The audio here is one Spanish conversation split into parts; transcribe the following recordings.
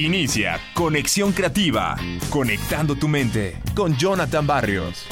Inicia Conexión Creativa, conectando tu mente con Jonathan Barrios.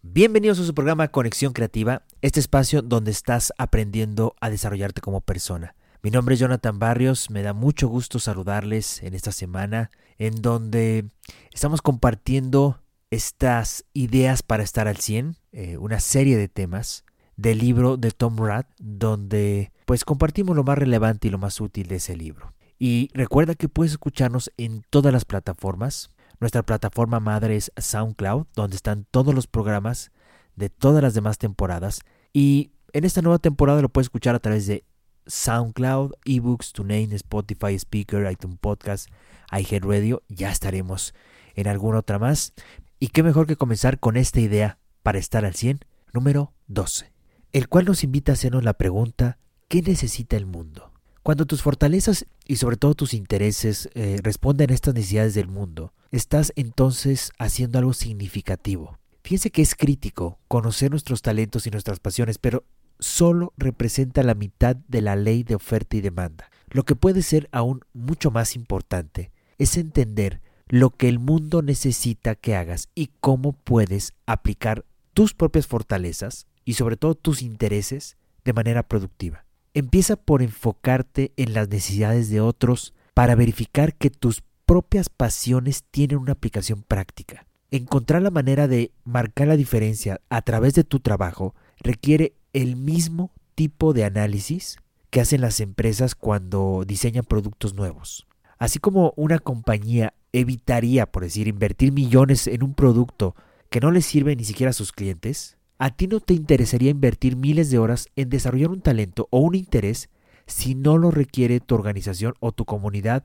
Bienvenidos a su programa Conexión Creativa, este espacio donde estás aprendiendo a desarrollarte como persona. Mi nombre es Jonathan Barrios, me da mucho gusto saludarles en esta semana en donde estamos compartiendo estas ideas para estar al 100, eh, una serie de temas del libro de Tom Rath, donde pues compartimos lo más relevante y lo más útil de ese libro. Y recuerda que puedes escucharnos en todas las plataformas. Nuestra plataforma madre es SoundCloud, donde están todos los programas de todas las demás temporadas. Y en esta nueva temporada lo puedes escuchar a través de SoundCloud, eBooks, TuneIn, Spotify, Speaker, iTunes Podcast, iHeartRadio. Ya estaremos en alguna otra más. Y qué mejor que comenzar con esta idea para estar al 100, número 12 el cual nos invita a hacernos la pregunta, ¿qué necesita el mundo? Cuando tus fortalezas y sobre todo tus intereses eh, responden a estas necesidades del mundo, estás entonces haciendo algo significativo. Fíjense que es crítico conocer nuestros talentos y nuestras pasiones, pero solo representa la mitad de la ley de oferta y demanda. Lo que puede ser aún mucho más importante es entender lo que el mundo necesita que hagas y cómo puedes aplicar tus propias fortalezas y sobre todo tus intereses de manera productiva. Empieza por enfocarte en las necesidades de otros para verificar que tus propias pasiones tienen una aplicación práctica. Encontrar la manera de marcar la diferencia a través de tu trabajo requiere el mismo tipo de análisis que hacen las empresas cuando diseñan productos nuevos. Así como una compañía evitaría, por decir, invertir millones en un producto que no le sirve ni siquiera a sus clientes, ¿A ti no te interesaría invertir miles de horas en desarrollar un talento o un interés si no lo requiere tu organización o tu comunidad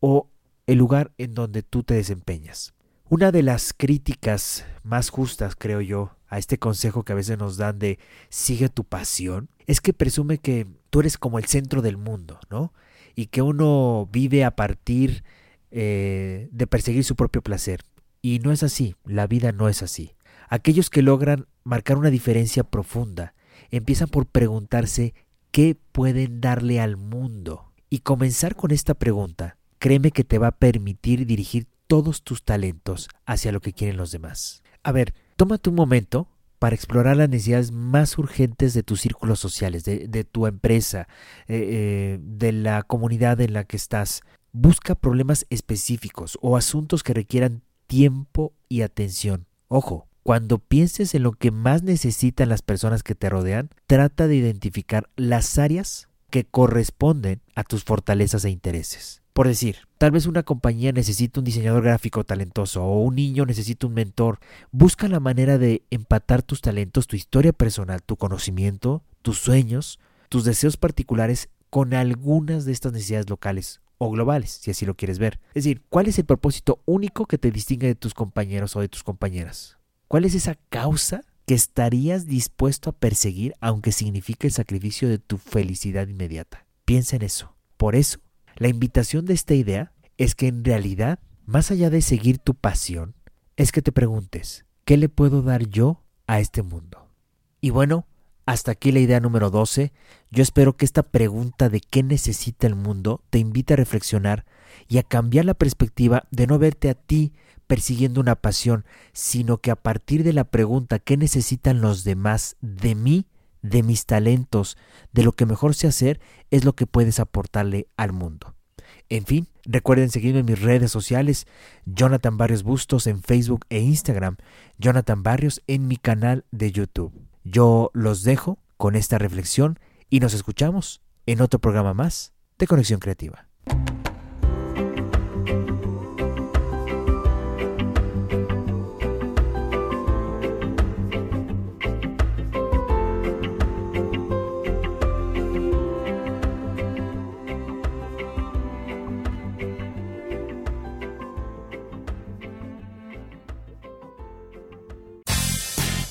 o el lugar en donde tú te desempeñas? Una de las críticas más justas, creo yo, a este consejo que a veces nos dan de sigue tu pasión, es que presume que tú eres como el centro del mundo, ¿no? Y que uno vive a partir eh, de perseguir su propio placer. Y no es así, la vida no es así. Aquellos que logran marcar una diferencia profunda empiezan por preguntarse qué pueden darle al mundo. Y comenzar con esta pregunta, créeme que te va a permitir dirigir todos tus talentos hacia lo que quieren los demás. A ver, tómate un momento para explorar las necesidades más urgentes de tus círculos sociales, de, tu empresa, eh, eh, de la comunidad en la que estás. Busca problemas específicos o asuntos que requieran tiempo y atención. Ojo, cuando pienses en lo que más necesitan las personas que te rodean, trata de identificar las áreas que corresponden a tus fortalezas e intereses. Por decir, tal vez una compañía necesita un diseñador gráfico talentoso o un niño necesita un mentor. Busca la manera de empatar tus talentos, tu historia personal, tu conocimiento, tus sueños, tus deseos particulares con algunas de estas necesidades locales o globales, si así lo quieres ver. Es decir, ¿cuál es el propósito único que te distingue de tus compañeros o de tus compañeras? ¿Cuál es esa causa que estarías dispuesto a perseguir aunque signifique el sacrificio de tu felicidad inmediata? Piensa en eso. Por eso, la invitación de esta idea es que en realidad, más allá de seguir tu pasión, es que te preguntes, ¿qué le puedo dar yo a este mundo? Y bueno, hasta aquí la idea número 12. Yo espero que esta pregunta de qué necesita el mundo te invite a reflexionar y a cambiar la perspectiva de no verte a ti persiguiendo una pasión, sino que a partir de la pregunta ¿qué necesitan los demás de mí? de mis talentos, de lo que mejor sé hacer, es lo que puedes aportarle al mundo. En fin, recuerden seguirme en mis redes sociales, Jonathan Barrios Bustos en Facebook e Instagram, Jonathan Barrios en mi canal de YouTube. Yo los dejo con esta reflexión y nos escuchamos en otro programa más de Conexión Creativa.